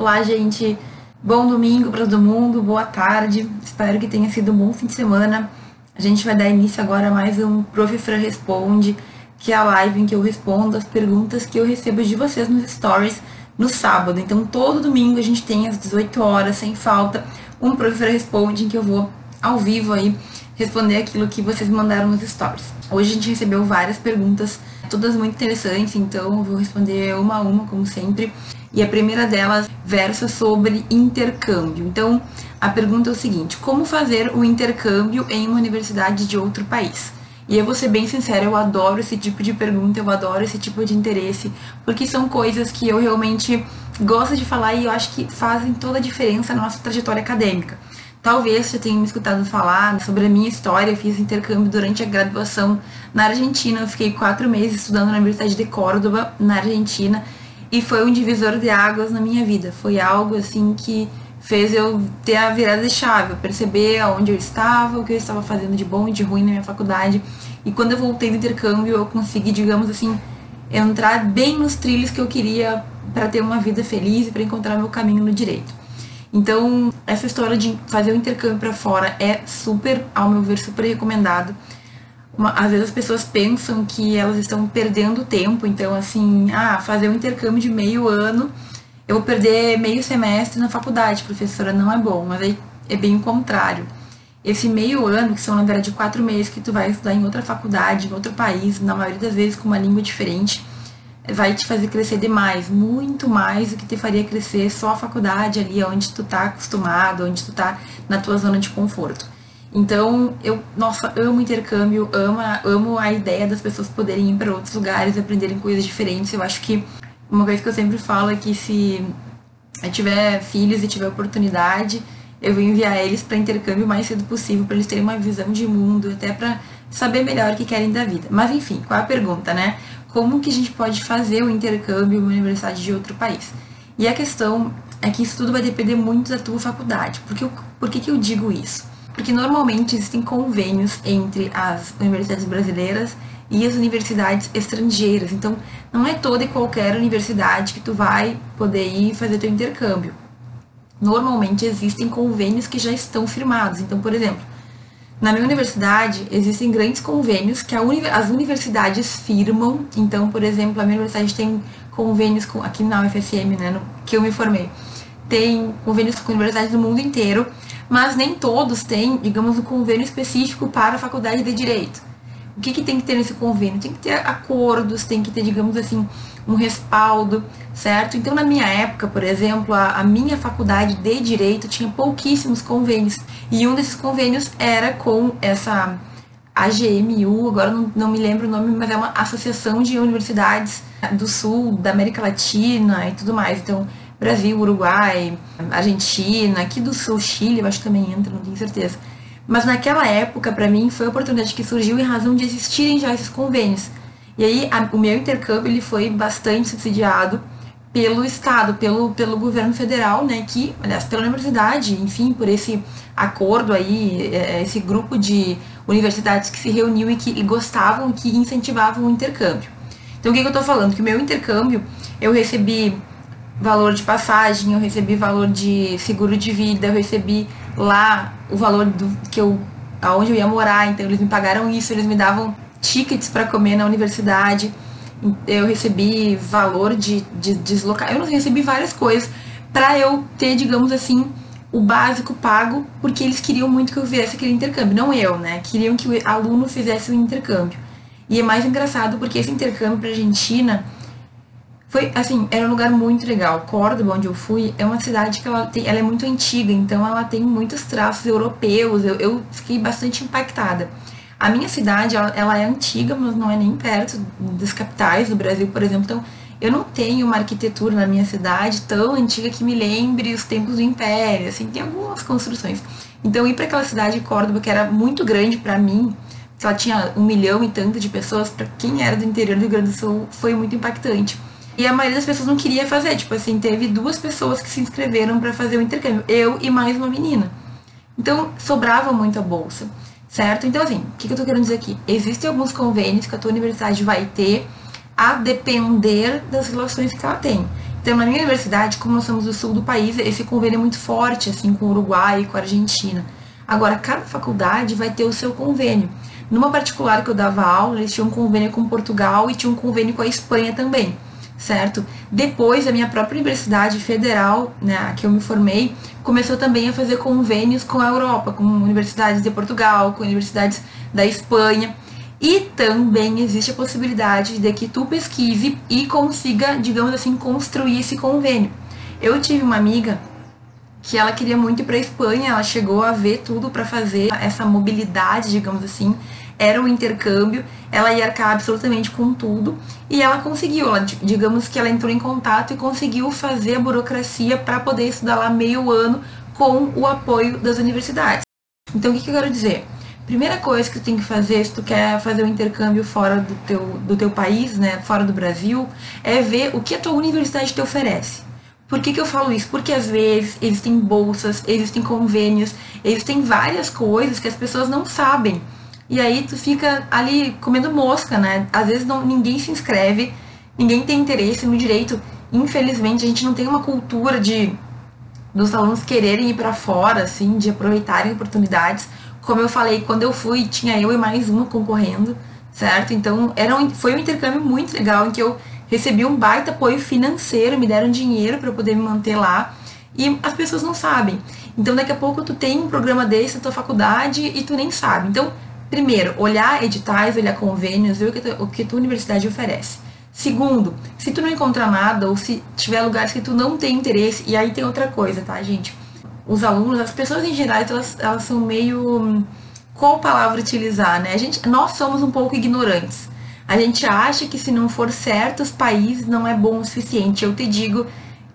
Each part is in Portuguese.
Olá, gente. Bom domingo para todo mundo, boa tarde. Espero que tenha sido um bom fim de semana. A gente vai dar início agora a mais um Prof. Fran Responde, que é a live em que eu respondo as perguntas que eu recebo de vocês nos stories no sábado. Então, todo domingo a gente tem às 18 horas, sem falta, um Prof. Fran Responde, em que eu vou ao vivo aí responder aquilo que vocês mandaram nos stories. Hoje a gente recebeu várias perguntas, todas muito interessantes, então eu vou responder uma a uma, como sempre. E a primeira delas versa sobre intercâmbio. Então, a pergunta é o seguinte: como fazer o intercâmbio em uma universidade de outro país? E eu vou ser bem sincera, eu adoro esse tipo de pergunta, eu adoro esse tipo de interesse, porque são coisas que eu realmente gosto de falar e eu acho que fazem toda a diferença na nossa trajetória acadêmica. Talvez você tenha me escutado falar sobre a minha história. Eu fiz intercâmbio durante a graduação na Argentina. Eu fiquei quatro meses estudando na Universidade de Córdoba, na Argentina e foi um divisor de águas na minha vida. Foi algo assim que fez eu ter a virada de chave, perceber aonde eu estava, o que eu estava fazendo de bom e de ruim na minha faculdade. E quando eu voltei do intercâmbio, eu consegui, digamos assim, entrar bem nos trilhos que eu queria para ter uma vida feliz e para encontrar meu caminho no direito. Então, essa história de fazer o intercâmbio para fora é super, ao meu ver, super recomendado uma, às vezes as pessoas pensam que elas estão perdendo tempo, então assim, ah, fazer um intercâmbio de meio ano, eu vou perder meio semestre na faculdade, professora, não é bom, mas aí é bem o contrário. Esse meio ano, que são na verdade quatro meses que tu vai estudar em outra faculdade, em outro país, na maioria das vezes com uma língua diferente, vai te fazer crescer demais, muito mais do que te faria crescer só a faculdade ali, onde tu tá acostumado, onde tu tá na tua zona de conforto. Então, eu, nossa, amo intercâmbio, amo, amo a ideia das pessoas poderem ir para outros lugares, aprenderem coisas diferentes. Eu acho que uma coisa que eu sempre falo é que se eu tiver filhos e tiver oportunidade, eu vou enviar eles para intercâmbio o mais cedo possível, para eles terem uma visão de mundo, até para saber melhor o que querem da vida. Mas enfim, qual é a pergunta, né? Como que a gente pode fazer o intercâmbio em uma universidade de outro país? E a questão é que isso tudo vai depender muito da tua faculdade. Por que, por que, que eu digo isso? Porque normalmente existem convênios entre as universidades brasileiras e as universidades estrangeiras. Então, não é toda e qualquer universidade que tu vai poder ir fazer teu intercâmbio. Normalmente existem convênios que já estão firmados. Então, por exemplo, na minha universidade existem grandes convênios que uni as universidades firmam. Então, por exemplo, a minha universidade tem convênios com aqui na UFSM, né, no, que eu me formei, tem convênios com universidades do mundo inteiro mas nem todos têm, digamos, um convênio específico para a faculdade de Direito. O que, que tem que ter nesse convênio? Tem que ter acordos, tem que ter, digamos assim, um respaldo, certo? Então, na minha época, por exemplo, a, a minha faculdade de Direito tinha pouquíssimos convênios. E um desses convênios era com essa AGMU, agora não, não me lembro o nome, mas é uma associação de universidades do sul, da América Latina e tudo mais. Então, Brasil, Uruguai, Argentina, aqui do sul, Chile, eu acho que também entra, não tenho certeza. Mas naquela época, para mim, foi a oportunidade que surgiu em razão de existirem já esses convênios. E aí, a, o meu intercâmbio ele foi bastante subsidiado pelo Estado, pelo, pelo governo federal, né, que, aliás, pela universidade, enfim, por esse acordo aí, é, esse grupo de universidades que se reuniu e que e gostavam, que incentivavam o intercâmbio. Então, o que, que eu estou falando? Que o meu intercâmbio, eu recebi valor de passagem, eu recebi valor de seguro de vida, eu recebi lá o valor do que eu aonde eu ia morar, então eles me pagaram isso, eles me davam tickets para comer na universidade. Eu recebi valor de, de deslocar, eu recebi várias coisas para eu ter, digamos assim, o básico pago, porque eles queriam muito que eu fizesse aquele intercâmbio, não eu, né? Queriam que o aluno fizesse o intercâmbio. E é mais engraçado porque esse intercâmbio para Argentina, foi, assim, era um lugar muito legal. Córdoba, onde eu fui, é uma cidade que ela, tem, ela é muito antiga, então ela tem muitos traços europeus. Eu, eu fiquei bastante impactada. A minha cidade, ela, ela, é antiga, mas não é nem perto das capitais do Brasil, por exemplo. Então, eu não tenho uma arquitetura na minha cidade tão antiga que me lembre os tempos do Império, assim, tem algumas construções. Então, ir para aquela cidade de Córdoba, que era muito grande para mim, ela tinha um milhão e tanto de pessoas, para quem era do interior do Rio Grande do Sul, foi muito impactante. E a maioria das pessoas não queria fazer. Tipo assim, teve duas pessoas que se inscreveram para fazer o intercâmbio. Eu e mais uma menina. Então, sobrava muito a bolsa. Certo? Então, assim, o que, que eu tô querendo dizer aqui? Existem alguns convênios que a tua universidade vai ter a depender das relações que ela tem. Então, na minha universidade, como nós somos do sul do país, esse convênio é muito forte, assim, com o Uruguai e com a Argentina. Agora, cada faculdade vai ter o seu convênio. Numa particular que eu dava aula, eles tinham um convênio com Portugal e tinham um convênio com a Espanha também, certo? Depois, a minha própria universidade federal, né, que eu me formei, começou também a fazer convênios com a Europa, com universidades de Portugal, com universidades da Espanha. E também existe a possibilidade de que tu pesquise e consiga, digamos assim, construir esse convênio. Eu tive uma amiga que ela queria muito ir para a Espanha, ela chegou a ver tudo para fazer essa mobilidade, digamos assim, era um intercâmbio, ela ia arcar absolutamente com tudo e ela conseguiu, ela, digamos que ela entrou em contato e conseguiu fazer a burocracia para poder estudar lá meio ano com o apoio das universidades. Então, o que, que eu quero dizer? primeira coisa que tu tem que fazer se tu quer fazer um intercâmbio fora do teu, do teu país, né, fora do Brasil, é ver o que a tua universidade te oferece. Por que, que eu falo isso? Porque às vezes existem bolsas, existem convênios, existem várias coisas que as pessoas não sabem. E aí tu fica ali comendo mosca, né? Às vezes não, ninguém se inscreve, ninguém tem interesse no direito. Infelizmente, a gente não tem uma cultura de dos alunos quererem ir para fora, assim, de aproveitarem oportunidades. Como eu falei, quando eu fui, tinha eu e mais uma concorrendo, certo? Então era um, foi um intercâmbio muito legal em que eu recebi um baita apoio financeiro, me deram dinheiro para poder me manter lá. E as pessoas não sabem. Então daqui a pouco tu tem um programa desse na tua faculdade e tu nem sabe. Então, primeiro, olhar editais, olhar convênios, ver o que, tu, o que tua universidade oferece. Segundo, se tu não encontrar nada ou se tiver lugares que tu não tem interesse, e aí tem outra coisa, tá, gente? os alunos, as pessoas em geral, elas, elas são meio. Qual palavra utilizar, né? A gente, nós somos um pouco ignorantes. A gente acha que se não for certos países não é bom o suficiente. Eu te digo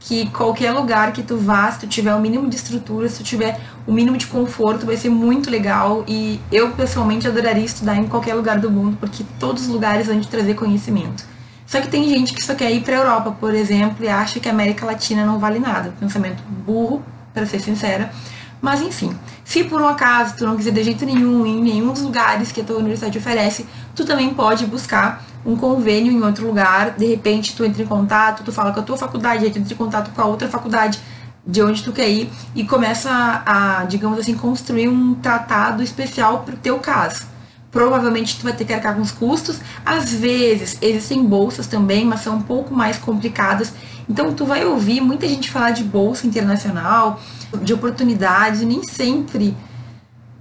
que qualquer lugar que tu vá, se tu tiver o mínimo de estrutura, se tu tiver o mínimo de conforto, vai ser muito legal. E eu pessoalmente adoraria estudar em qualquer lugar do mundo, porque todos os lugares vão te trazer conhecimento. Só que tem gente que só quer ir para a Europa, por exemplo, e acha que a América Latina não vale nada. Pensamento burro, para ser sincera. Mas enfim, se por um acaso tu não quiser de jeito nenhum em nenhum dos lugares que a tua universidade oferece, tu também pode buscar um convênio em outro lugar, de repente tu entra em contato, tu fala com a tua faculdade, aí tu entra em contato com a outra faculdade de onde tu quer ir e começa a, digamos assim, construir um tratado especial para o teu caso. Provavelmente tu vai ter que arcar com os custos. Às vezes existem bolsas também, mas são um pouco mais complicadas então tu vai ouvir muita gente falar de bolsa internacional, de oportunidades, e nem sempre,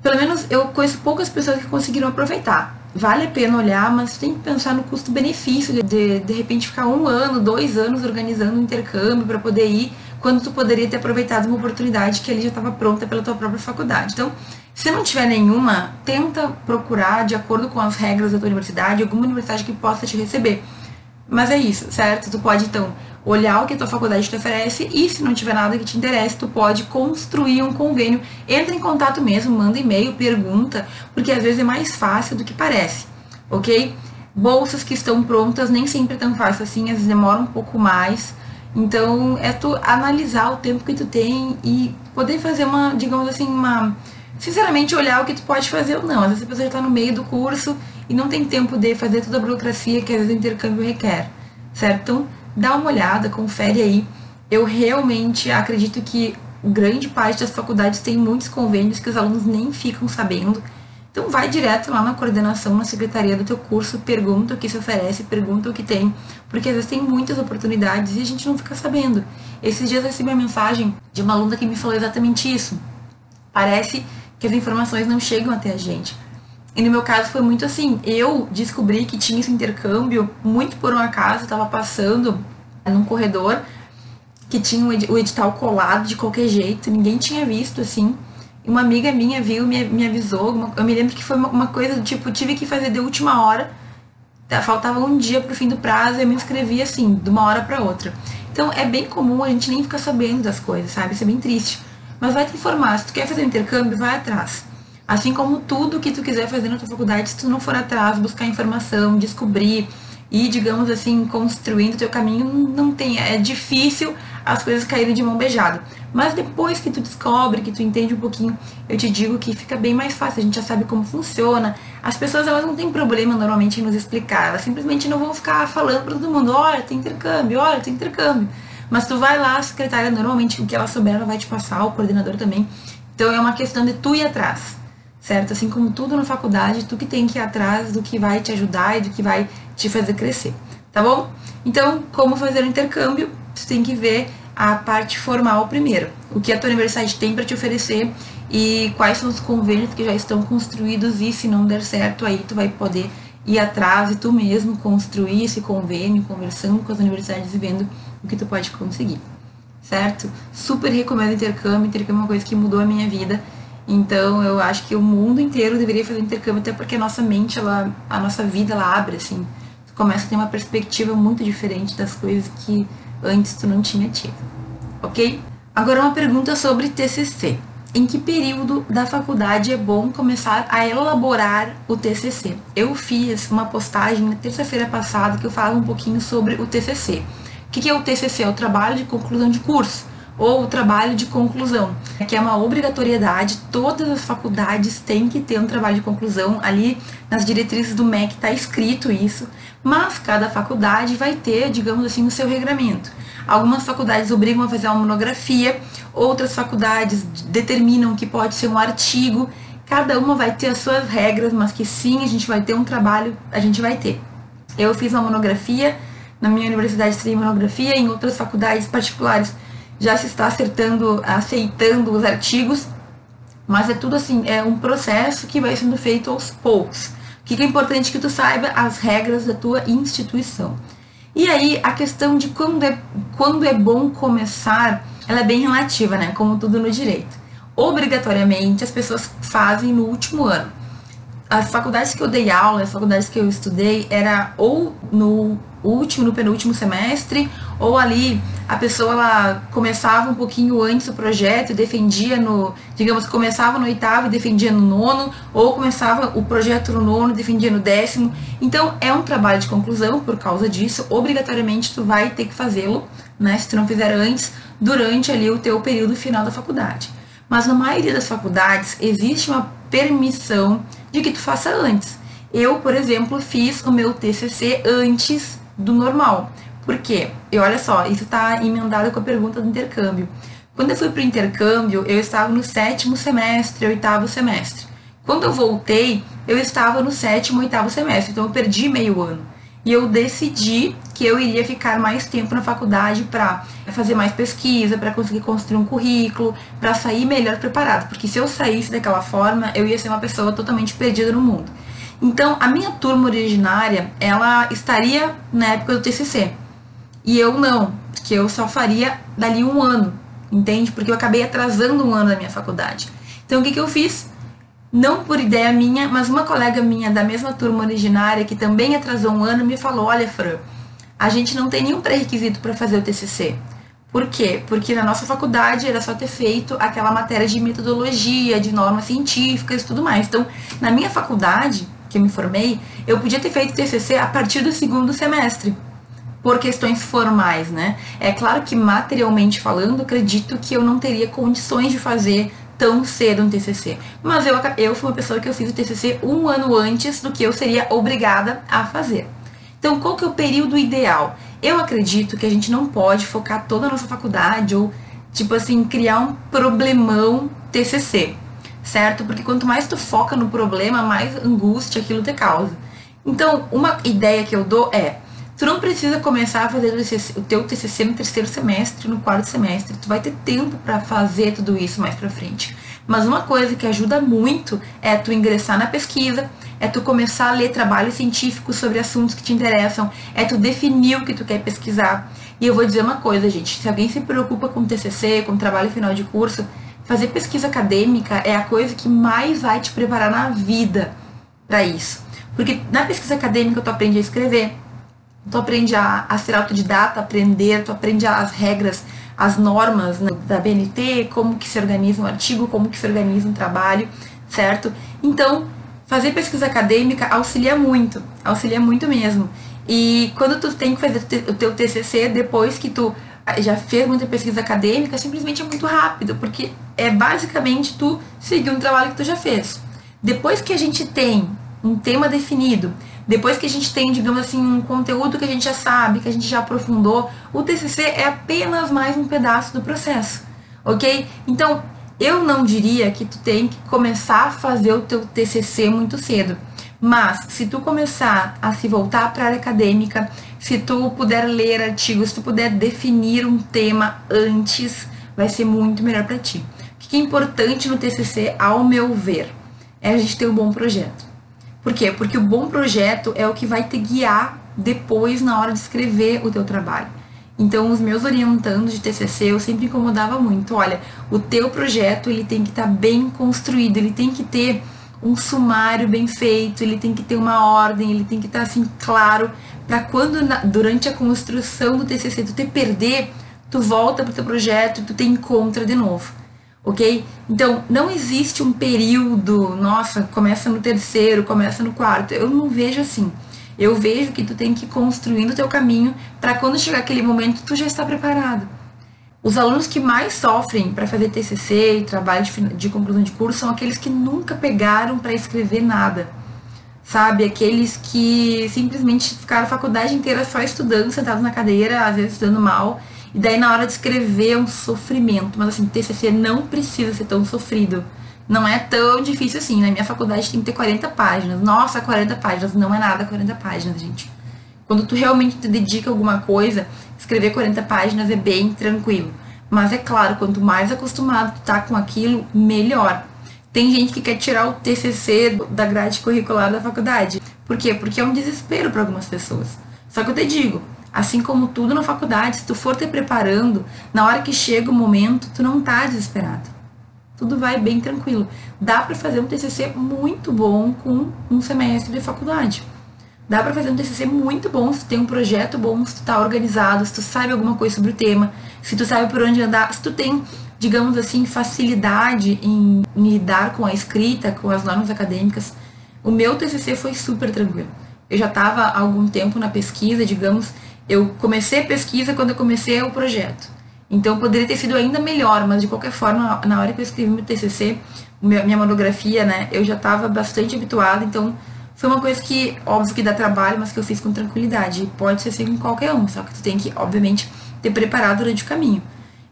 pelo menos eu conheço poucas pessoas que conseguiram aproveitar. Vale a pena olhar, mas tem que pensar no custo-benefício de de repente ficar um ano, dois anos organizando um intercâmbio para poder ir, quando tu poderia ter aproveitado uma oportunidade que ali já estava pronta pela tua própria faculdade. Então, se não tiver nenhuma, tenta procurar, de acordo com as regras da tua universidade, alguma universidade que possa te receber. Mas é isso, certo? Tu pode então olhar o que a tua faculdade te oferece e se não tiver nada que te interesse, tu pode construir um convênio. Entra em contato mesmo, manda e-mail, pergunta, porque às vezes é mais fácil do que parece, ok? Bolsas que estão prontas nem sempre é tão fácil assim, às vezes demora um pouco mais. Então é tu analisar o tempo que tu tem e poder fazer uma, digamos assim, uma. Sinceramente, olhar o que tu pode fazer ou não. Às vezes a pessoa já está no meio do curso e não tem tempo de fazer toda a burocracia que às vezes o intercâmbio requer, certo? Então, dá uma olhada, confere aí. Eu realmente acredito que grande parte das faculdades tem muitos convênios que os alunos nem ficam sabendo. Então vai direto lá na coordenação, na secretaria do teu curso, pergunta o que se oferece, pergunta o que tem, porque às vezes tem muitas oportunidades e a gente não fica sabendo. Esses dias eu recebi uma mensagem de uma aluna que me falou exatamente isso. Parece que as informações não chegam até a gente. E no meu caso foi muito assim, eu descobri que tinha esse intercâmbio muito por um acaso, estava passando num corredor que tinha o edital colado de qualquer jeito, ninguém tinha visto assim. E uma amiga minha viu, me, me avisou, eu me lembro que foi uma, uma coisa do tipo, tive que fazer de última hora, tá, faltava um dia pro fim do prazo, eu me inscrevi assim, de uma hora para outra. Então é bem comum a gente nem ficar sabendo das coisas, sabe? Isso é bem triste. Mas vai te informar, se tu quer fazer um intercâmbio, vai atrás. Assim como tudo que tu quiser fazer na tua faculdade, se tu não for atrás, buscar informação, descobrir e, digamos assim, construindo teu caminho, não tem, é difícil as coisas caírem de mão beijada. Mas depois que tu descobre, que tu entende um pouquinho, eu te digo que fica bem mais fácil, a gente já sabe como funciona. As pessoas, elas não têm problema normalmente em nos explicar, elas simplesmente não vão ficar falando para todo mundo, olha, tem intercâmbio, olha, tem intercâmbio. Mas tu vai lá, a secretária, normalmente o que ela souber, ela vai te passar, o coordenador também. Então é uma questão de tu ir atrás, certo? Assim como tudo na faculdade, tu que tem que ir atrás do que vai te ajudar e do que vai te fazer crescer, tá bom? Então, como fazer o intercâmbio? Tu tem que ver a parte formal primeiro. O que a tua universidade tem para te oferecer e quais são os convênios que já estão construídos e se não der certo, aí tu vai poder ir atrás e tu mesmo construir esse convênio, conversando com as universidades e vendo o que tu pode conseguir. Certo? Super recomendo intercâmbio, intercâmbio é uma coisa que mudou a minha vida. Então eu acho que o mundo inteiro deveria fazer intercâmbio, até porque a nossa mente, ela, a nossa vida, ela abre, assim. Tu começa a ter uma perspectiva muito diferente das coisas que antes tu não tinha tido. Ok? Agora uma pergunta sobre TCC em que período da faculdade é bom começar a elaborar o TCC. Eu fiz uma postagem na terça-feira passada que eu falava um pouquinho sobre o TCC. O que é o TCC? É o trabalho de conclusão de curso ou o trabalho de conclusão, que é uma obrigatoriedade, todas as faculdades têm que ter um trabalho de conclusão, ali nas diretrizes do MEC está escrito isso, mas cada faculdade vai ter, digamos assim, o seu regramento. Algumas faculdades obrigam a fazer uma monografia, outras faculdades determinam que pode ser um artigo. Cada uma vai ter as suas regras, mas que sim, a gente vai ter um trabalho, a gente vai ter. Eu fiz uma monografia, na minha universidade tem monografia, em outras faculdades particulares já se está acertando, aceitando os artigos, mas é tudo assim, é um processo que vai sendo feito aos poucos. O que é importante que tu saiba as regras da tua instituição. E aí, a questão de quando é, quando é bom começar, ela é bem relativa, né? Como tudo no direito. Obrigatoriamente, as pessoas fazem no último ano. As faculdades que eu dei aula, as faculdades que eu estudei, era ou no último, no penúltimo semestre, ou ali a pessoa ela começava um pouquinho antes o projeto e defendia no, digamos, começava no oitavo e defendia no nono, ou começava o projeto no nono e defendia no décimo. Então é um trabalho de conclusão por causa disso, obrigatoriamente tu vai ter que fazê-lo, né, se tu não fizer antes, durante ali o teu período final da faculdade. Mas na maioria das faculdades existe uma permissão de que tu faça antes. Eu, por exemplo, fiz o meu TCC antes do normal. Por quê? E olha só, isso está emendado com a pergunta do intercâmbio. Quando eu fui para o intercâmbio, eu estava no sétimo semestre, oitavo semestre. Quando eu voltei, eu estava no sétimo, oitavo semestre, então eu perdi meio ano. E eu decidi que eu iria ficar mais tempo na faculdade para fazer mais pesquisa, para conseguir construir um currículo, para sair melhor preparado. Porque se eu saísse daquela forma, eu ia ser uma pessoa totalmente perdida no mundo. Então, a minha turma originária, ela estaria na época do TCC. E eu não, que eu só faria dali um ano, entende? Porque eu acabei atrasando um ano da minha faculdade. Então, o que, que eu fiz? Não por ideia minha, mas uma colega minha da mesma turma originária, que também atrasou um ano, me falou: Olha, Fran, a gente não tem nenhum pré-requisito para fazer o TCC. Por quê? Porque na nossa faculdade era só ter feito aquela matéria de metodologia, de normas científicas e tudo mais. Então, na minha faculdade, que me formei, eu podia ter feito TCC a partir do segundo semestre, por questões formais, né? É claro que materialmente falando, acredito que eu não teria condições de fazer tão cedo um TCC. Mas eu, eu fui uma pessoa que eu fiz o TCC um ano antes do que eu seria obrigada a fazer. Então, qual que é o período ideal? Eu acredito que a gente não pode focar toda a nossa faculdade ou, tipo assim, criar um problemão TCC certo? Porque quanto mais tu foca no problema, mais angústia aquilo te causa. Então, uma ideia que eu dou é, tu não precisa começar a fazer o teu TCC no terceiro semestre, no quarto semestre, tu vai ter tempo para fazer tudo isso mais para frente. Mas uma coisa que ajuda muito é tu ingressar na pesquisa, é tu começar a ler trabalhos científicos sobre assuntos que te interessam, é tu definir o que tu quer pesquisar. E eu vou dizer uma coisa, gente, se alguém se preocupa com TCC, com trabalho final de curso, Fazer pesquisa acadêmica é a coisa que mais vai te preparar na vida para isso. Porque na pesquisa acadêmica tu aprende a escrever, tu aprende a, a ser autodidata, aprender, tu aprende as regras, as normas né, da BNT, como que se organiza um artigo, como que se organiza um trabalho, certo? Então, fazer pesquisa acadêmica auxilia muito, auxilia muito mesmo. E quando tu tem que fazer o teu TCC, depois que tu já fez muita pesquisa acadêmica, simplesmente é muito rápido, porque é basicamente tu seguir um trabalho que tu já fez. Depois que a gente tem um tema definido, Depois que a gente tem, digamos assim, um conteúdo que a gente já sabe, que a gente já aprofundou, o TCC é apenas mais um pedaço do processo, ok? Então, eu não diria que tu tem que começar a fazer o teu TCC muito cedo. Mas se tu começar a se voltar para a área acadêmica, se tu puder ler artigos, se tu puder definir um tema antes, vai ser muito melhor para ti. O que é importante no TCC, ao meu ver, é a gente ter um bom projeto. Por quê? Porque o bom projeto é o que vai te guiar depois na hora de escrever o teu trabalho. Então, os meus orientandos de TCC, eu sempre incomodava muito. Olha, o teu projeto, ele tem que estar tá bem construído, ele tem que ter um sumário bem feito, ele tem que ter uma ordem, ele tem que estar tá, assim claro para quando durante a construção do TCC tu te perder, tu volta pro teu projeto e tu te encontra de novo. OK? Então, não existe um período, nossa, começa no terceiro, começa no quarto. Eu não vejo assim. Eu vejo que tu tem que ir construindo o teu caminho para quando chegar aquele momento tu já está preparado. Os alunos que mais sofrem para fazer TCC e trabalho de, de conclusão de curso são aqueles que nunca pegaram para escrever nada. Sabe? Aqueles que simplesmente ficaram a faculdade inteira só estudando, sentados na cadeira, às vezes estudando mal, e daí na hora de escrever é um sofrimento. Mas assim, TCC não precisa ser tão sofrido não é tão difícil assim. Na minha faculdade tem que ter 40 páginas. Nossa, 40 páginas. Não é nada 40 páginas, gente. Quando tu realmente te dedica a alguma coisa, escrever 40 páginas é bem tranquilo. Mas é claro, quanto mais acostumado tu tá com aquilo, melhor. Tem gente que quer tirar o TCC da grade curricular da faculdade. Por quê? Porque é um desespero para algumas pessoas. Só que eu te digo, assim como tudo na faculdade, se tu for te preparando, na hora que chega o momento, tu não tá desesperado tudo vai bem tranquilo. Dá para fazer um TCC muito bom com um semestre de faculdade. Dá para fazer um TCC muito bom se tu tem um projeto bom, se tu tá organizado, se tu sabe alguma coisa sobre o tema, se tu sabe por onde andar, se tu tem, digamos assim, facilidade em, em lidar com a escrita, com as normas acadêmicas. O meu TCC foi super tranquilo. Eu já estava há algum tempo na pesquisa, digamos, eu comecei a pesquisa quando eu comecei o projeto. Então poderia ter sido ainda melhor, mas de qualquer forma, na hora que eu escrevi meu TCC, minha monografia, né, eu já estava bastante habituada, então foi uma coisa que, óbvio que dá trabalho, mas que eu fiz com tranquilidade. E pode ser assim com qualquer um, só que tu tem que, obviamente, ter preparado durante o caminho.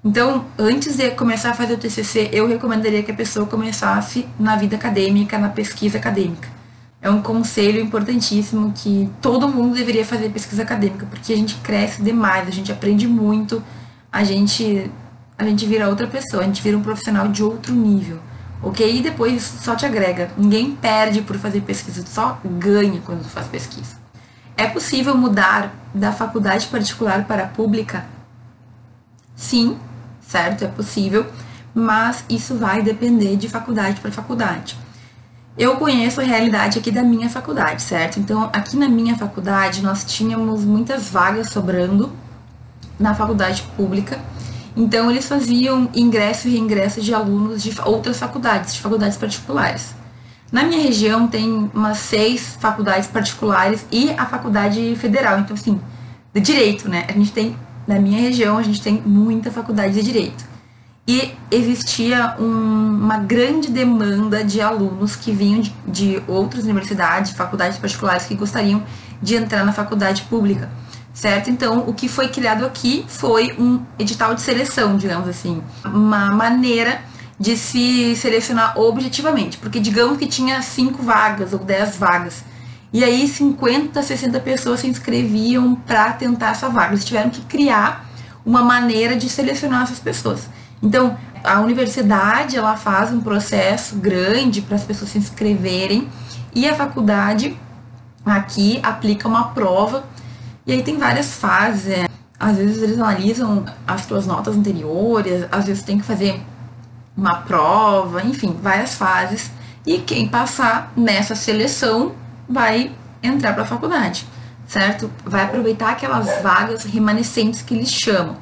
Então, antes de começar a fazer o TCC, eu recomendaria que a pessoa começasse na vida acadêmica, na pesquisa acadêmica. É um conselho importantíssimo que todo mundo deveria fazer pesquisa acadêmica, porque a gente cresce demais, a gente aprende muito, a gente a gente vira outra pessoa, a gente vira um profissional de outro nível. Ok? E depois só te agrega. Ninguém perde por fazer pesquisa, só ganha quando faz pesquisa. É possível mudar da faculdade particular para a pública? Sim, certo? É possível, mas isso vai depender de faculdade para faculdade. Eu conheço a realidade aqui da minha faculdade, certo? Então, aqui na minha faculdade, nós tínhamos muitas vagas sobrando na faculdade pública. Então, eles faziam ingresso e reingresso de alunos de outras faculdades, de faculdades particulares. Na minha região tem umas seis faculdades particulares e a faculdade federal. Então, assim, de direito, né? A gente tem, na minha região, a gente tem muita faculdade de direito. E existia um, uma grande demanda de alunos que vinham de, de outras universidades, faculdades particulares, que gostariam de entrar na faculdade pública certo? Então, o que foi criado aqui foi um edital de seleção, digamos assim, uma maneira de se selecionar objetivamente, porque digamos que tinha cinco vagas ou dez vagas, e aí 50, 60 pessoas se inscreviam para tentar essa vaga. Eles tiveram que criar uma maneira de selecionar essas pessoas. Então, a universidade ela faz um processo grande para as pessoas se inscreverem e a faculdade aqui aplica uma prova e aí tem várias fases. É. Às vezes eles analisam as tuas notas anteriores, às vezes tem que fazer uma prova, enfim, várias fases. E quem passar nessa seleção vai entrar para a faculdade, certo? Vai aproveitar aquelas vagas remanescentes que eles chamam.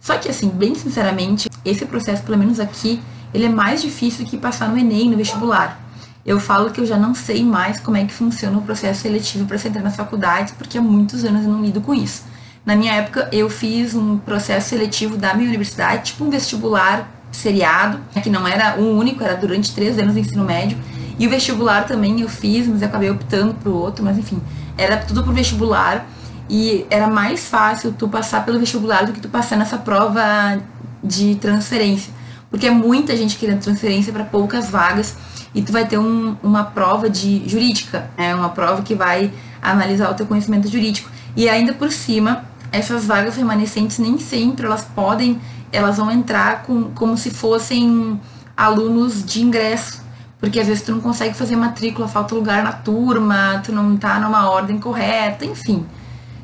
Só que assim, bem sinceramente, esse processo, pelo menos aqui, ele é mais difícil que passar no Enem, no vestibular eu falo que eu já não sei mais como é que funciona o processo seletivo para se entrar nas faculdades, porque há muitos anos eu não lido com isso. Na minha época, eu fiz um processo seletivo da minha universidade, tipo um vestibular seriado, que não era um único, era durante três anos do ensino médio, E o vestibular também eu fiz, mas eu acabei optando pro outro, mas enfim, era tudo pro vestibular e era mais fácil tu passar pelo vestibular do que tu passar nessa prova de transferência. Porque é muita gente querendo transferência para poucas vagas e tu vai ter um, uma prova de jurídica, é uma prova que vai analisar o teu conhecimento jurídico. E ainda por cima, essas vagas remanescentes nem sempre elas podem, elas vão entrar com, como se fossem alunos de ingresso. Porque às vezes tu não consegue fazer matrícula, falta lugar na turma, tu não tá numa ordem correta, enfim.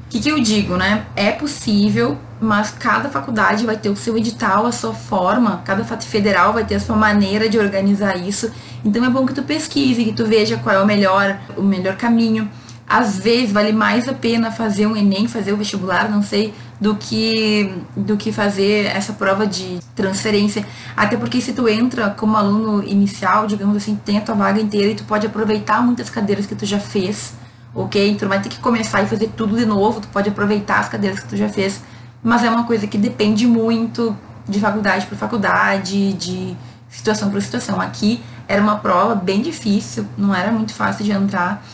O que, que eu digo, né? É possível, mas cada faculdade vai ter o seu edital, a sua forma, cada federal vai ter a sua maneira de organizar isso. Então é bom que tu pesquise, que tu veja qual é o melhor, o melhor caminho às vezes vale mais a pena fazer um Enem, fazer o vestibular, não sei, do que do que fazer essa prova de transferência. Até porque se tu entra como aluno inicial, digamos assim, tem a tua vaga inteira e tu pode aproveitar muitas cadeiras que tu já fez, ok? Tu não vai ter que começar e fazer tudo de novo, tu pode aproveitar as cadeiras que tu já fez, mas é uma coisa que depende muito de faculdade para faculdade, de situação para situação. Aqui era uma prova bem difícil, não era muito fácil de entrar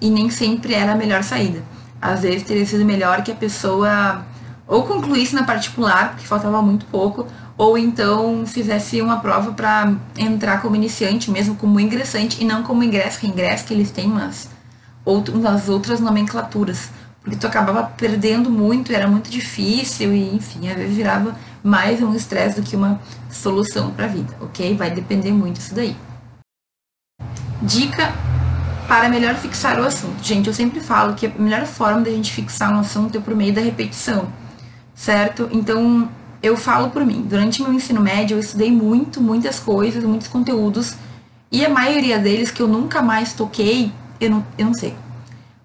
e nem sempre era a melhor saída. Às vezes teria sido melhor que a pessoa ou concluísse na particular, porque faltava muito pouco, ou então fizesse uma prova para entrar como iniciante, mesmo como ingressante, e não como ingresso, que ingresso que eles têm, mas as outras nomenclaturas. Porque tu acabava perdendo muito, era muito difícil, e enfim, virava mais um estresse do que uma solução para a vida, ok? Vai depender muito disso daí. Dica para melhor fixar o assunto. Gente, eu sempre falo que a melhor forma da gente fixar um assunto é por meio da repetição, certo? Então, eu falo por mim. Durante meu ensino médio, eu estudei muito, muitas coisas, muitos conteúdos, e a maioria deles que eu nunca mais toquei, eu não, eu não sei.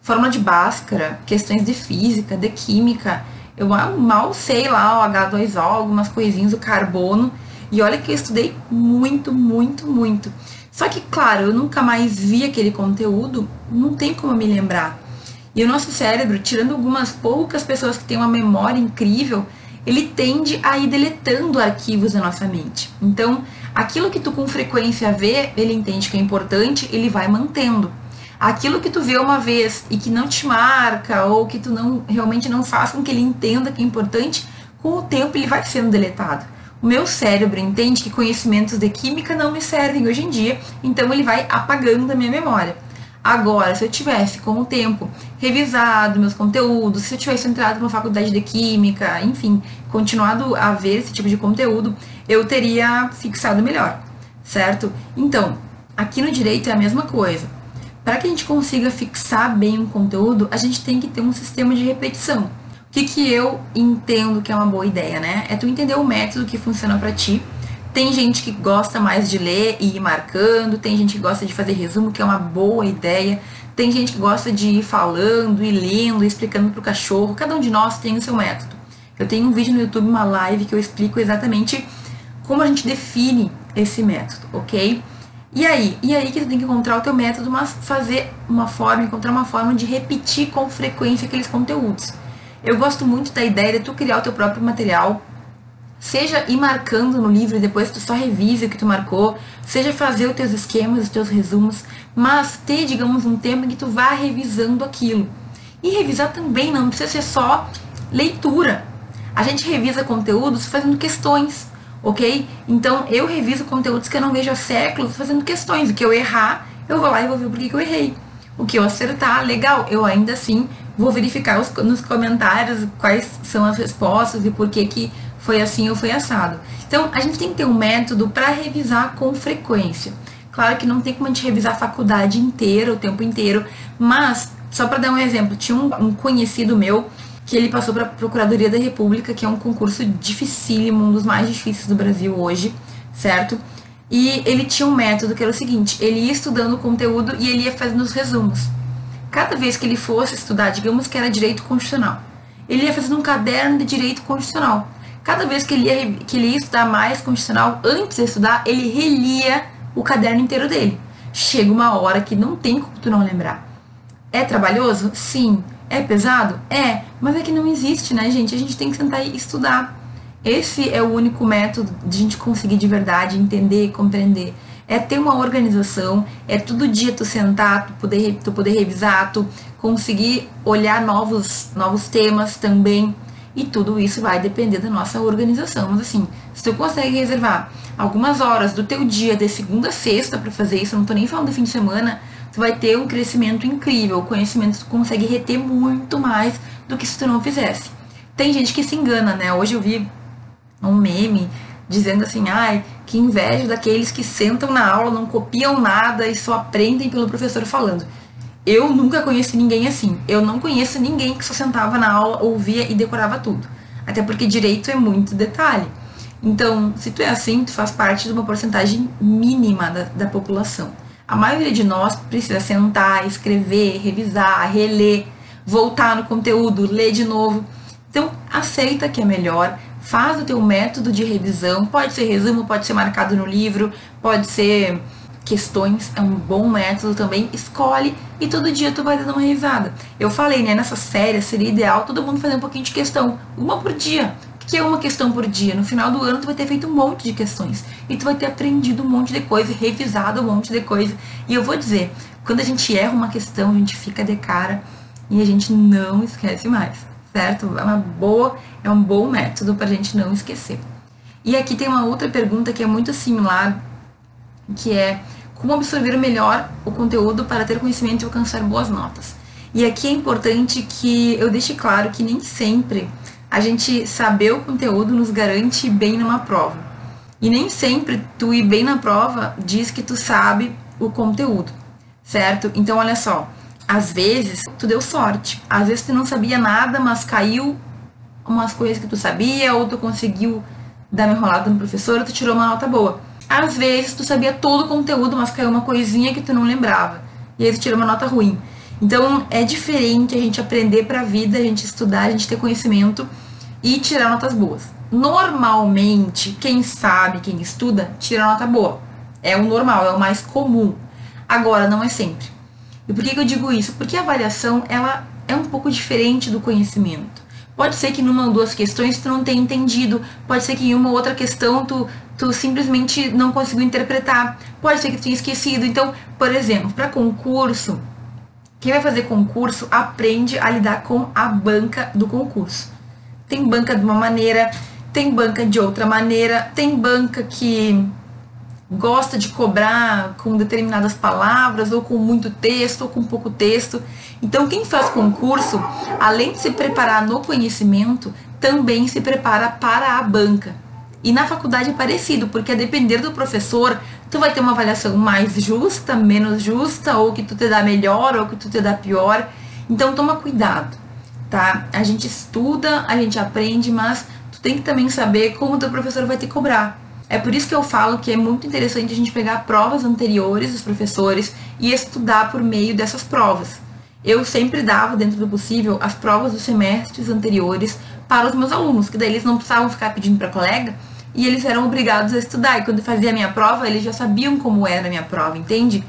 Fórmula de Bhaskara, questões de física, de química, eu mal sei lá o H2O, algumas coisinhas, o carbono, e olha que eu estudei muito, muito, muito. Só que, claro, eu nunca mais vi aquele conteúdo, não tem como me lembrar. E o nosso cérebro, tirando algumas poucas pessoas que têm uma memória incrível, ele tende a ir deletando arquivos da nossa mente. Então, aquilo que tu com frequência vê, ele entende que é importante, ele vai mantendo. Aquilo que tu vê uma vez e que não te marca, ou que tu não realmente não faz com que ele entenda que é importante, com o tempo ele vai sendo deletado. O meu cérebro entende que conhecimentos de química não me servem hoje em dia, então ele vai apagando a minha memória. Agora, se eu tivesse com o tempo revisado meus conteúdos, se eu tivesse entrado numa faculdade de química, enfim, continuado a ver esse tipo de conteúdo, eu teria fixado melhor, certo? Então, aqui no direito é a mesma coisa. Para que a gente consiga fixar bem um conteúdo, a gente tem que ter um sistema de repetição. O que, que eu entendo que é uma boa ideia, né? É tu entender o método que funciona para ti. Tem gente que gosta mais de ler e ir marcando, tem gente que gosta de fazer resumo, que é uma boa ideia. Tem gente que gosta de ir falando e lendo, explicando pro cachorro. Cada um de nós tem o seu método. Eu tenho um vídeo no YouTube, uma live, que eu explico exatamente como a gente define esse método, ok? E aí? E aí que tu tem que encontrar o teu método, mas fazer uma forma, encontrar uma forma de repetir com frequência aqueles conteúdos. Eu gosto muito da ideia de tu criar o teu próprio material, seja ir marcando no livro e depois tu só revisa o que tu marcou, seja fazer os teus esquemas, os teus resumos, mas ter, digamos, um tempo em que tu vá revisando aquilo. E revisar também não precisa ser só leitura. A gente revisa conteúdos fazendo questões, ok? Então eu reviso conteúdos que eu não vejo há séculos fazendo questões. O que eu errar, eu vou lá e vou ver por que eu errei. O que eu acertar, legal, eu ainda assim vou verificar os, nos comentários quais são as respostas e por que, que foi assim ou foi assado. Então, a gente tem que ter um método para revisar com frequência. Claro que não tem como a gente revisar a faculdade inteira, o tempo inteiro, mas, só para dar um exemplo, tinha um, um conhecido meu que ele passou para a Procuradoria da República, que é um concurso dificílimo, um dos mais difíceis do Brasil hoje, certo? E ele tinha um método que era o seguinte: ele ia estudando o conteúdo e ele ia fazendo os resumos cada vez que ele fosse estudar, digamos que era direito constitucional, ele ia fazendo um caderno de direito constitucional. Cada vez que ele ia, que ele ia estudar mais constitucional, antes de estudar, ele relia o caderno inteiro dele. Chega uma hora que não tem como tu não lembrar. É trabalhoso? Sim. É pesado? É. Mas é que não existe, né, gente? A gente tem que sentar e estudar. Esse é o único método de a gente conseguir de verdade entender, compreender é ter uma organização, é todo dia tu sentar, tu poder, tu poder revisar, tu conseguir olhar novos, novos temas também. E tudo isso vai depender da nossa organização. Mas assim, se tu consegue reservar algumas horas do teu dia, de segunda a sexta, para fazer isso, não tô nem falando de fim de semana, tu vai ter um crescimento incrível. O conhecimento tu consegue reter muito mais do que se tu não fizesse. Tem gente que se engana, né? Hoje eu vi um meme dizendo assim, ai, que inveja daqueles que sentam na aula, não copiam nada e só aprendem pelo professor falando. Eu nunca conheci ninguém assim. Eu não conheço ninguém que só sentava na aula, ouvia e decorava tudo. Até porque direito é muito detalhe. Então, se tu é assim, tu faz parte de uma porcentagem mínima da, da população. A maioria de nós precisa sentar, escrever, revisar, reler, voltar no conteúdo, ler de novo. Então, aceita que é melhor, faz o teu método de revisão, pode ser resumo, pode ser marcado no livro, pode ser questões, é um bom método também, escolhe e todo dia tu vai dando uma revisada. Eu falei, né, nessas férias seria ideal todo mundo fazer um pouquinho de questão, uma por dia. Que é uma questão por dia? No final do ano tu vai ter feito um monte de questões e tu vai ter aprendido um monte de coisa, revisado um monte de coisa. E eu vou dizer, quando a gente erra uma questão, a gente fica de cara e a gente não esquece mais certo? É uma boa, é um bom método para a gente não esquecer. E aqui tem uma outra pergunta que é muito similar, que é como absorver melhor o conteúdo para ter conhecimento e alcançar boas notas. E aqui é importante que eu deixe claro que nem sempre a gente saber o conteúdo nos garante bem numa prova. E nem sempre tu ir bem na prova diz que tu sabe o conteúdo, certo? Então olha só, às vezes tu deu sorte. Às vezes tu não sabia nada, mas caiu umas coisas que tu sabia, ou tu conseguiu dar uma enrolada no professor, tu tirou uma nota boa. Às vezes tu sabia todo o conteúdo, mas caiu uma coisinha que tu não lembrava. E aí tu tirou uma nota ruim. Então é diferente a gente aprender pra vida, a gente estudar, a gente ter conhecimento e tirar notas boas. Normalmente, quem sabe, quem estuda, tira nota boa. É o normal, é o mais comum. Agora, não é sempre. E por que, que eu digo isso? Porque a avaliação ela é um pouco diferente do conhecimento. Pode ser que numa ou duas questões tu não tenha entendido, pode ser que em uma ou outra questão tu, tu simplesmente não conseguiu interpretar, pode ser que tu tenha esquecido. Então, por exemplo, para concurso, quem vai fazer concurso aprende a lidar com a banca do concurso. Tem banca de uma maneira, tem banca de outra maneira, tem banca que gosta de cobrar com determinadas palavras, ou com muito texto, ou com pouco texto. Então, quem faz concurso, além de se preparar no conhecimento, também se prepara para a banca. E na faculdade é parecido, porque a depender do professor, tu vai ter uma avaliação mais justa, menos justa, ou que tu te dá melhor, ou que tu te dá pior. Então toma cuidado, tá? A gente estuda, a gente aprende, mas tu tem que também saber como o teu professor vai te cobrar. É por isso que eu falo que é muito interessante a gente pegar provas anteriores dos professores e estudar por meio dessas provas. Eu sempre dava, dentro do possível, as provas dos semestres anteriores para os meus alunos, que daí eles não precisavam ficar pedindo para colega e eles eram obrigados a estudar. E quando fazia a minha prova, eles já sabiam como era a minha prova, entende?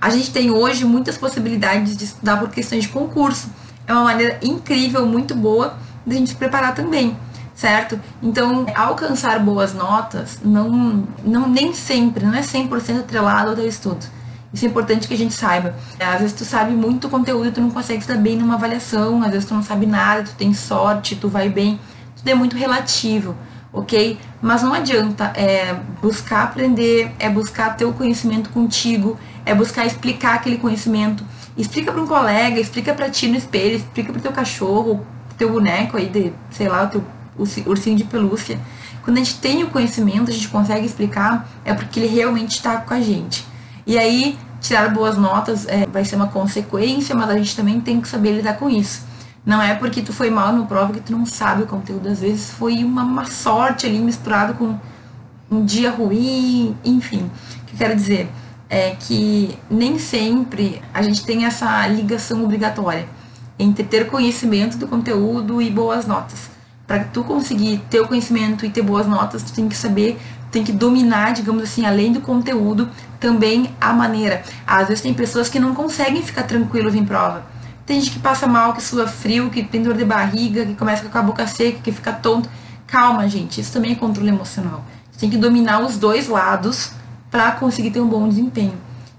A gente tem hoje muitas possibilidades de estudar por questões de concurso. É uma maneira incrível, muito boa, de a gente se preparar também certo? Então, alcançar boas notas não, não nem sempre, não é 100% atrelado ao teu estudo. Isso é importante que a gente saiba. Às vezes tu sabe muito conteúdo e tu não consegue estar bem numa avaliação, às vezes tu não sabe nada, tu tem sorte, tu vai bem. Tudo é muito relativo, ok? Mas não adianta é buscar aprender, é buscar ter o conhecimento contigo, é buscar explicar aquele conhecimento. Explica para um colega, explica para ti no espelho, explica para teu cachorro, teu boneco aí de, sei lá, o teu ursinho de pelúcia. Quando a gente tem o conhecimento, a gente consegue explicar, é porque ele realmente está com a gente. E aí, tirar boas notas é, vai ser uma consequência, mas a gente também tem que saber lidar com isso. Não é porque tu foi mal no prova que tu não sabe o conteúdo. Às vezes foi uma, uma sorte ali misturado com um dia ruim, enfim. O que eu quero dizer é que nem sempre a gente tem essa ligação obrigatória entre ter conhecimento do conteúdo e boas notas para tu conseguir ter o conhecimento e ter boas notas, tu tem que saber, tem que dominar, digamos assim, além do conteúdo, também a maneira. Às vezes tem pessoas que não conseguem ficar tranquilos em prova. Tem gente que passa mal, que sua frio, que tem dor de barriga, que começa com a boca seca, que fica tonto. Calma, gente, isso também é controle emocional. Você tem que dominar os dois lados para conseguir ter um bom desempenho.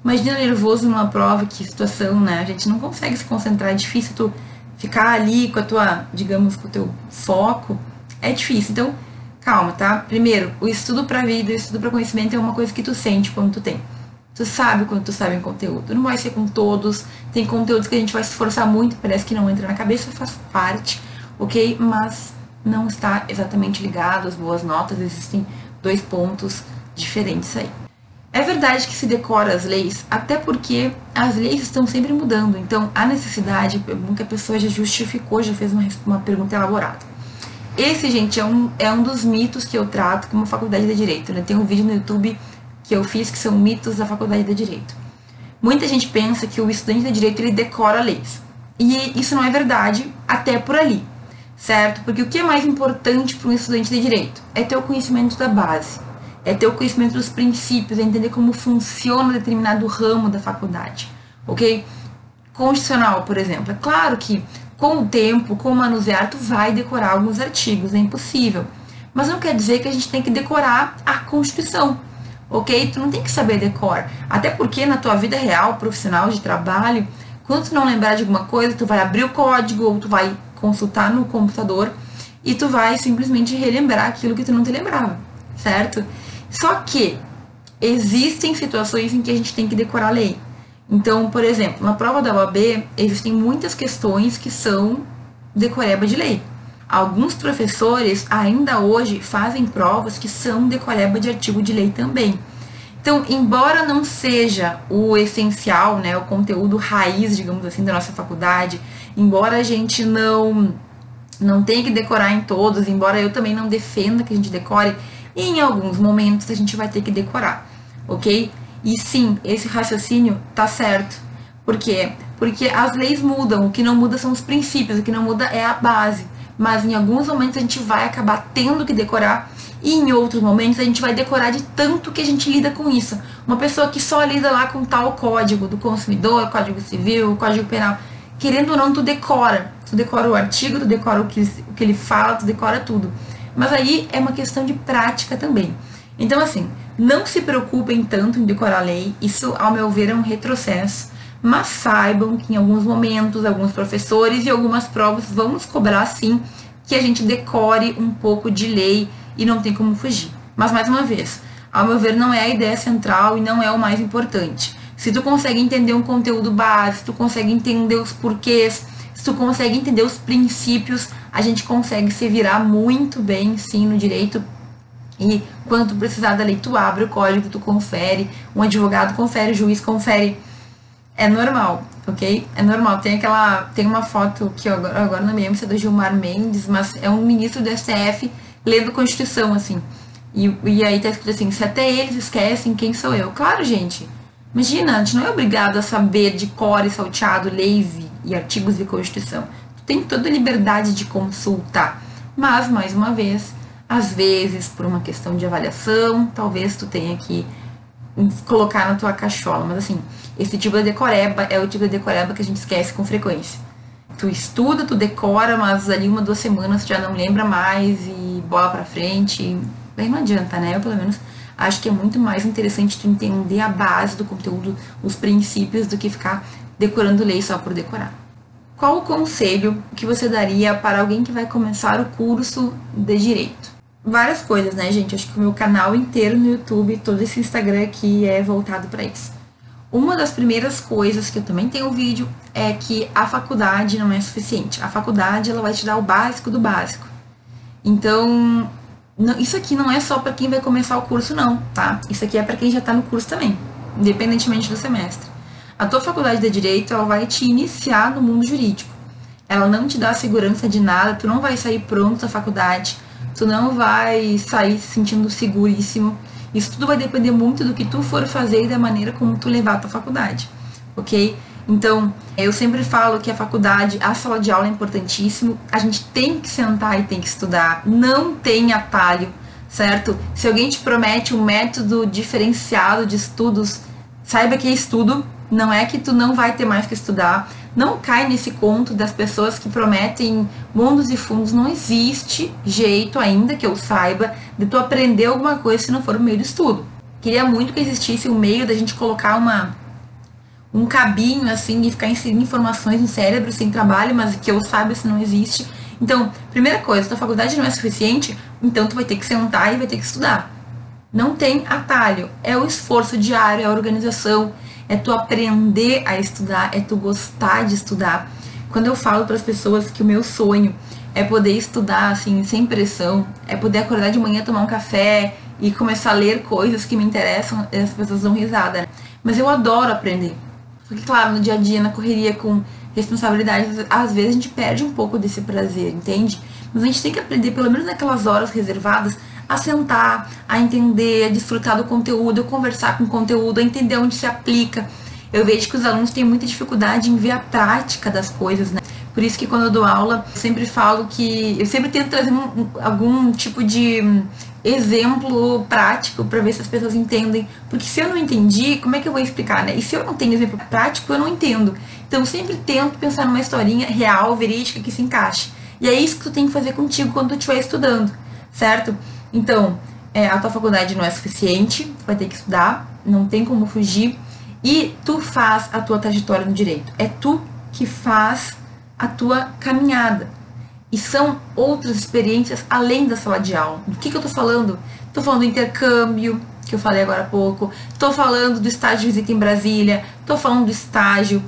Imagina nervoso numa prova, que situação, né? A gente não consegue se concentrar, é difícil tu ficar ali com a tua, digamos, com o teu foco, é difícil. Então, calma, tá? Primeiro, o estudo para vida, o estudo para conhecimento é uma coisa que tu sente quando tu tem. Tu sabe quando tu sabe em conteúdo. Não vai ser com todos. Tem conteúdos que a gente vai se esforçar muito, parece que não entra na cabeça, faz parte, ok? Mas não está exatamente ligado às boas notas, existem dois pontos diferentes aí. É verdade que se decora as leis, até porque as leis estão sempre mudando. Então, a necessidade, muita pessoa já justificou, já fez uma, uma pergunta elaborada. Esse, gente, é um, é um dos mitos que eu trato como faculdade de Direito. Né? Tem um vídeo no YouTube que eu fiz que são mitos da faculdade de Direito. Muita gente pensa que o estudante de Direito ele decora leis. E isso não é verdade, até por ali, certo? Porque o que é mais importante para um estudante de Direito? É ter o conhecimento da base é ter o conhecimento dos princípios, é entender como funciona determinado ramo da faculdade, ok? Constitucional, por exemplo. É claro que com o tempo, com o manusear, tu vai decorar alguns artigos, é impossível. Mas não quer dizer que a gente tem que decorar a Constituição, ok? Tu não tem que saber decor. Até porque na tua vida real, profissional, de trabalho, quando tu não lembrar de alguma coisa, tu vai abrir o código ou tu vai consultar no computador e tu vai simplesmente relembrar aquilo que tu não te lembrava, certo? Só que existem situações em que a gente tem que decorar a lei. Então, por exemplo, na prova da OAB, existem muitas questões que são decoreba de lei. Alguns professores ainda hoje fazem provas que são decoreba de artigo de lei também. Então, embora não seja o essencial, né, o conteúdo raiz, digamos assim, da nossa faculdade, embora a gente não não tenha que decorar em todos, embora eu também não defenda que a gente decore, em alguns momentos a gente vai ter que decorar, ok? E sim, esse raciocínio tá certo. Por quê? Porque as leis mudam, o que não muda são os princípios, o que não muda é a base. Mas em alguns momentos a gente vai acabar tendo que decorar e em outros momentos a gente vai decorar de tanto que a gente lida com isso. Uma pessoa que só lida lá com tal código do consumidor, código civil, código penal, querendo ou não, tu decora. Tu decora o artigo, tu decora o que, o que ele fala, tu decora tudo. Mas aí é uma questão de prática também. Então, assim, não se preocupem tanto em decorar a lei, isso, ao meu ver, é um retrocesso. Mas saibam que em alguns momentos, alguns professores e algumas provas vão nos cobrar, sim, que a gente decore um pouco de lei e não tem como fugir. Mas, mais uma vez, ao meu ver, não é a ideia central e não é o mais importante. Se tu consegue entender um conteúdo base, se tu consegue entender os porquês, se tu consegue entender os princípios, a gente consegue se virar muito bem, sim, no direito. E quando tu precisar da lei, tu abre o código, tu confere, um advogado confere, o juiz confere. É normal, ok? É normal. Tem aquela. Tem uma foto que eu agora, agora não me lembro se é do Gilmar Mendes, mas é um ministro do STF lendo Constituição, assim. E, e aí tá escrito assim, se até eles esquecem, quem sou eu? Claro, gente. Imagina, a gente não é obrigado a saber de cor e salteado leis e artigos de Constituição tem toda a liberdade de consultar. Mas, mais uma vez, às vezes, por uma questão de avaliação, talvez tu tenha que colocar na tua cachola. Mas assim, esse tipo de decoreba é o tipo de decoreba que a gente esquece com frequência. Tu estuda, tu decora, mas ali uma, duas semanas tu já não lembra mais e bola pra frente. Bem, não adianta, né? Eu, pelo menos, acho que é muito mais interessante tu entender a base do conteúdo, os princípios, do que ficar decorando lei só por decorar. Qual o conselho que você daria para alguém que vai começar o curso de direito? Várias coisas, né, gente? Acho que o meu canal inteiro no YouTube, todo esse Instagram aqui é voltado para isso. Uma das primeiras coisas que eu também tenho vídeo é que a faculdade não é suficiente. A faculdade ela vai te dar o básico do básico. Então, não, isso aqui não é só para quem vai começar o curso, não, tá? Isso aqui é para quem já está no curso também, independentemente do semestre. A tua faculdade de direito ela vai te iniciar no mundo jurídico. Ela não te dá segurança de nada, tu não vai sair pronto da faculdade, tu não vai sair se sentindo seguríssimo. Isso tudo vai depender muito do que tu for fazer e da maneira como tu levar a tua faculdade, ok? Então, eu sempre falo que a faculdade, a sala de aula é importantíssimo. A gente tem que sentar e tem que estudar. Não tem atalho, certo? Se alguém te promete um método diferenciado de estudos, saiba que é estudo, não é que tu não vai ter mais que estudar. Não cai nesse conto das pessoas que prometem mundos e fundos. Não existe jeito ainda que eu saiba de tu aprender alguma coisa se não for o meio do estudo. Queria muito que existisse um meio da gente colocar uma um cabinho assim e ficar inserindo informações no cérebro sem trabalho, mas que eu saiba se não existe. Então, primeira coisa, tua faculdade não é suficiente, então tu vai ter que sentar e vai ter que estudar. Não tem atalho, é o esforço diário, é a organização, é tu aprender a estudar, é tu gostar de estudar. Quando eu falo para as pessoas que o meu sonho é poder estudar assim sem pressão, é poder acordar de manhã, tomar um café e começar a ler coisas que me interessam, as pessoas dão risada. Né? Mas eu adoro aprender. Só que, claro, no dia a dia, na correria com responsabilidades, às vezes a gente perde um pouco desse prazer, entende? Mas a gente tem que aprender, pelo menos naquelas horas reservadas, a sentar, a entender, a desfrutar do conteúdo, a conversar com o conteúdo, a entender onde se aplica. Eu vejo que os alunos têm muita dificuldade em ver a prática das coisas, né? Por isso que quando eu dou aula, eu sempre falo que eu sempre tento trazer um, algum tipo de exemplo prático para ver se as pessoas entendem. Porque se eu não entendi, como é que eu vou explicar, né? E se eu não tenho exemplo prático, eu não entendo. Então eu sempre tento pensar numa historinha real, verídica, que se encaixe. E é isso que tu tem que fazer contigo quando tu estiver estudando, certo? Então, é, a tua faculdade não é suficiente, vai ter que estudar, não tem como fugir. E tu faz a tua trajetória no direito. É tu que faz a tua caminhada. E são outras experiências além da sala de aula. Do que, que eu tô falando? Tô falando do intercâmbio, que eu falei agora há pouco. Tô falando do estágio de visita em Brasília. Tô falando do estágio,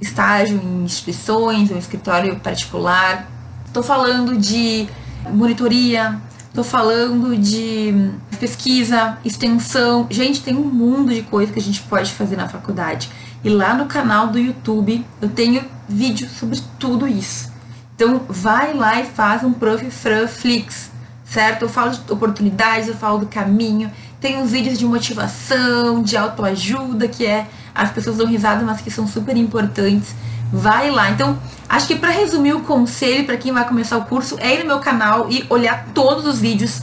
estágio em instituições, um escritório particular. Tô falando de monitoria. Tô falando de pesquisa, extensão. Gente, tem um mundo de coisas que a gente pode fazer na faculdade. E lá no canal do YouTube eu tenho vídeo sobre tudo isso. Então vai lá e faz um Prof. Fran Flix, certo? Eu falo de oportunidades, eu falo do caminho, tem uns vídeos de motivação, de autoajuda, que é as pessoas dão risada, mas que são super importantes. Vai lá. Então, acho que para resumir o conselho para quem vai começar o curso é ir no meu canal e olhar todos os vídeos.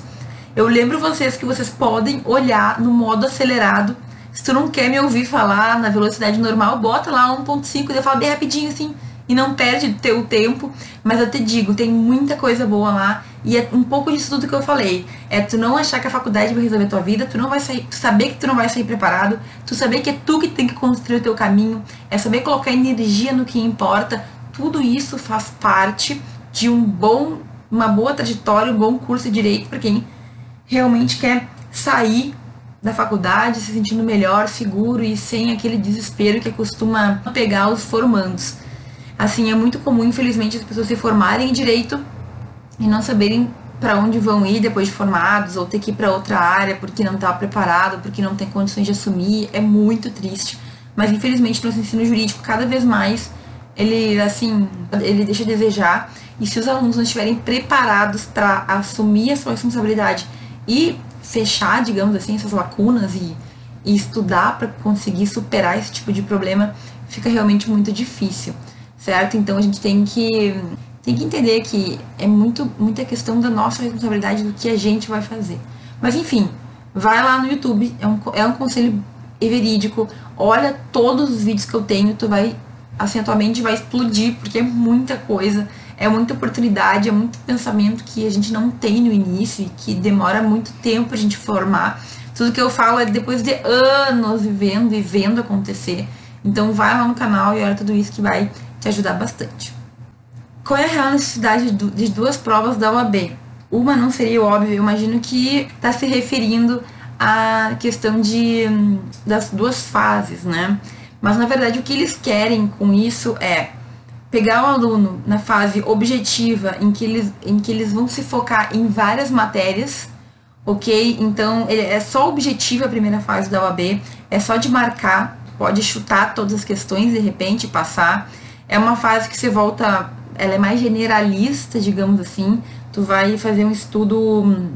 Eu lembro vocês que vocês podem olhar no modo acelerado. Se tu não quer me ouvir falar na velocidade normal, bota lá 1.5 e eu falo bem rapidinho assim e não perde teu tempo, mas eu te digo, tem muita coisa boa lá e é um pouco disso tudo que eu falei. É tu não achar que a faculdade vai resolver tua vida, tu não vai sair, tu saber que tu não vai sair preparado, tu saber que é tu que tem que construir o teu caminho, é saber colocar energia no que importa. Tudo isso faz parte de um bom, uma boa trajetória, um bom curso de direito para quem realmente quer sair da faculdade se sentindo melhor, seguro e sem aquele desespero que costuma pegar os formandos. Assim, é muito comum, infelizmente, as pessoas se formarem em direito e não saberem para onde vão ir depois de formados, ou ter que ir para outra área porque não está preparado, porque não tem condições de assumir. É muito triste. Mas infelizmente, nosso ensino jurídico cada vez mais ele assim, ele deixa a desejar. E se os alunos não estiverem preparados para assumir a sua responsabilidade e fechar, digamos assim, essas lacunas e, e estudar para conseguir superar esse tipo de problema, fica realmente muito difícil certo? Então a gente tem que tem que entender que é muito muita questão da nossa responsabilidade do que a gente vai fazer. Mas enfim, vai lá no YouTube, é um, é um conselho verídico, olha todos os vídeos que eu tenho, tu vai assim, a tua mente vai explodir, porque é muita coisa, é muita oportunidade, é muito pensamento que a gente não tem no início e que demora muito tempo a gente formar. Tudo que eu falo é depois de anos vivendo e vendo acontecer. Então vai lá no canal e olha tudo isso que vai te ajudar bastante. Qual é a real necessidade de duas provas da UAB? Uma não seria óbvio, imagino que está se referindo à questão de, das duas fases, né? Mas na verdade o que eles querem com isso é pegar o aluno na fase objetiva, em que eles, em que eles vão se focar em várias matérias, ok? Então é só objetiva a primeira fase da UAB, é só de marcar, pode chutar todas as questões de repente passar é uma fase que você volta, ela é mais generalista, digamos assim. Tu vai fazer um estudo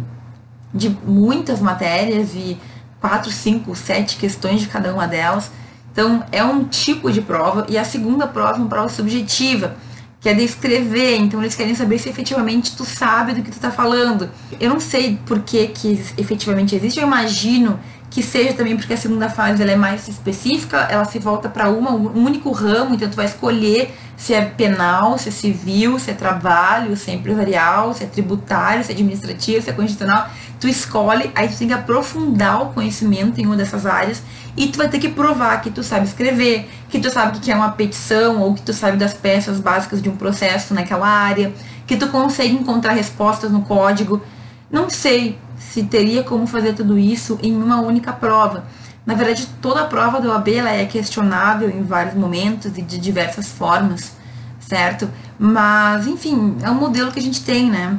de muitas matérias e quatro, cinco, sete questões de cada uma delas. Então, é um tipo de prova. E a segunda prova é uma prova subjetiva, que é descrever. Então, eles querem saber se efetivamente tu sabe do que tu tá falando. Eu não sei por que, que efetivamente existe. Eu imagino que seja também porque a segunda fase ela é mais específica, ela se volta para um único ramo, então tu vai escolher se é penal, se é civil, se é trabalho, se é empresarial, se é tributário, se é administrativo, se é constitucional. Tu escolhe, aí tu tem que aprofundar o conhecimento em uma dessas áreas e tu vai ter que provar que tu sabe escrever, que tu sabe o que é uma petição ou que tu sabe das peças básicas de um processo naquela área, que tu consegue encontrar respostas no código. Não sei se teria como fazer tudo isso em uma única prova. Na verdade, toda a prova da OAB ela é questionável em vários momentos e de diversas formas, certo? Mas, enfim, é um modelo que a gente tem, né?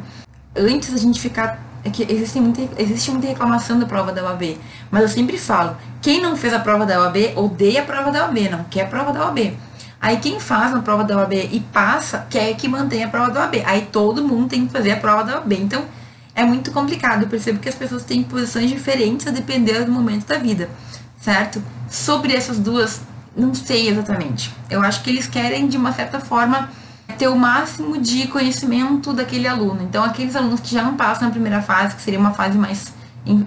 Antes a gente ficar. É que existe muita, existe muita reclamação da prova da OAB. Mas eu sempre falo, quem não fez a prova da OAB odeia a prova da OAB, não quer a prova da OAB. Aí quem faz a prova da OAB e passa, quer que mantenha a prova da OAB. Aí todo mundo tem que fazer a prova da OAB. Então, é muito complicado. Eu percebo que as pessoas têm posições diferentes a depender do momento da vida, certo? Sobre essas duas, não sei exatamente. Eu acho que eles querem, de uma certa forma, ter o máximo de conhecimento daquele aluno. Então, aqueles alunos que já não passam na primeira fase, que seria uma fase mais,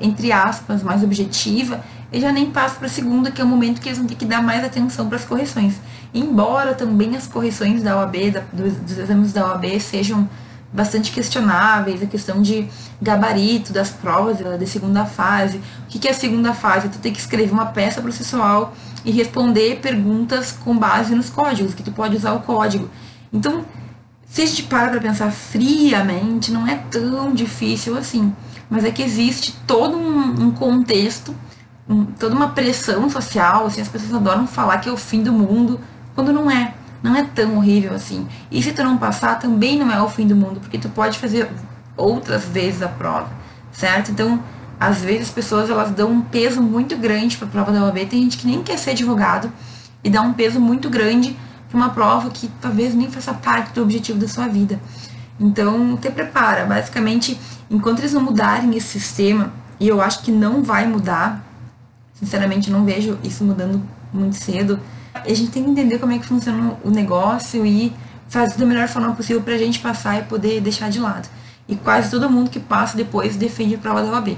entre aspas, mais objetiva, eles já nem passam para a segunda, que é o momento que eles vão ter que dar mais atenção para as correções. Embora também as correções da OAB, da, dos, dos exames da OAB, sejam bastante questionáveis, a questão de gabarito das provas de segunda fase. O que é a segunda fase? Tu tem que escrever uma peça processual e responder perguntas com base nos códigos, que tu pode usar o código. Então, se a gente para para pensar friamente, não é tão difícil assim. Mas é que existe todo um, um contexto, um, toda uma pressão social, assim, as pessoas adoram falar que é o fim do mundo, quando não é não é tão horrível assim. E se tu não passar, também não é o fim do mundo, porque tu pode fazer outras vezes a prova, certo? Então, às vezes as pessoas elas dão um peso muito grande para a prova da OAB. Tem gente que nem quer ser advogado e dá um peso muito grande para uma prova que talvez nem faça parte do objetivo da sua vida. Então, te prepara. Basicamente, enquanto eles não mudarem esse sistema, e eu acho que não vai mudar, sinceramente não vejo isso mudando muito cedo, a gente tem que entender como é que funciona o negócio e fazer da melhor forma possível para a gente passar e poder deixar de lado. E quase todo mundo que passa depois defende a prova da OAB.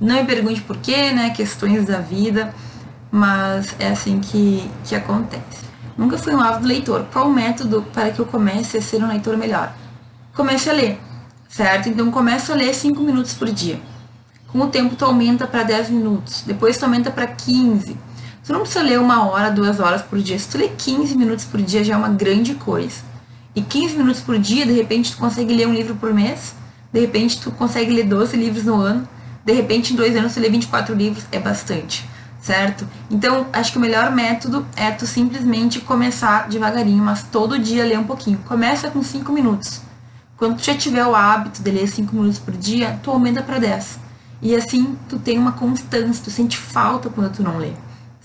Não me pergunte por quê, né? Questões da vida, mas é assim que, que acontece. Nunca fui um ávido leitor. Qual o método para que eu comece a ser um leitor melhor? Comece a ler, certo? Então comece a ler 5 minutos por dia. Com o tempo tu aumenta para 10 minutos, depois tu aumenta para 15, Tu não precisa ler uma hora, duas horas por dia. Se tu ler 15 minutos por dia já é uma grande coisa. E 15 minutos por dia, de repente, tu consegue ler um livro por mês. De repente, tu consegue ler 12 livros no ano. De repente, em dois anos, tu lê 24 livros. É bastante, certo? Então, acho que o melhor método é tu simplesmente começar devagarinho, mas todo dia ler um pouquinho. Começa com 5 minutos. Quando tu já tiver o hábito de ler 5 minutos por dia, tu aumenta para 10. E assim, tu tem uma constância, tu sente falta quando tu não lê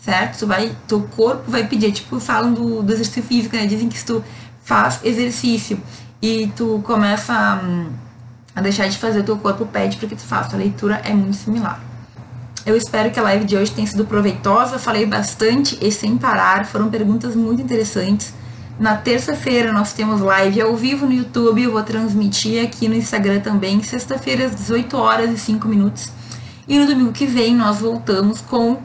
certo? Tu vai, teu corpo vai pedir, tipo, falam do, do exercício físico, né? Dizem que se tu faz exercício e tu começa a, a deixar de fazer, teu corpo pede para que tu faça. A leitura é muito similar. Eu espero que a live de hoje tenha sido proveitosa. Falei bastante e sem parar. Foram perguntas muito interessantes. Na terça-feira nós temos live ao vivo no YouTube. Eu vou transmitir aqui no Instagram também. Sexta-feira, às 18 horas e 5 minutos. E no domingo que vem nós voltamos com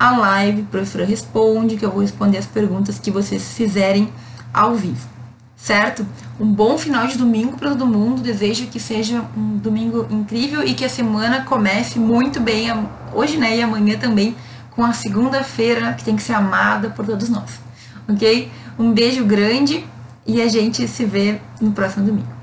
a live, professora responde, que eu vou responder as perguntas que vocês fizerem ao vivo, certo? Um bom final de domingo para todo mundo. Desejo que seja um domingo incrível e que a semana comece muito bem hoje, né, e amanhã também com a segunda-feira que tem que ser amada por todos nós. OK? Um beijo grande e a gente se vê no próximo domingo.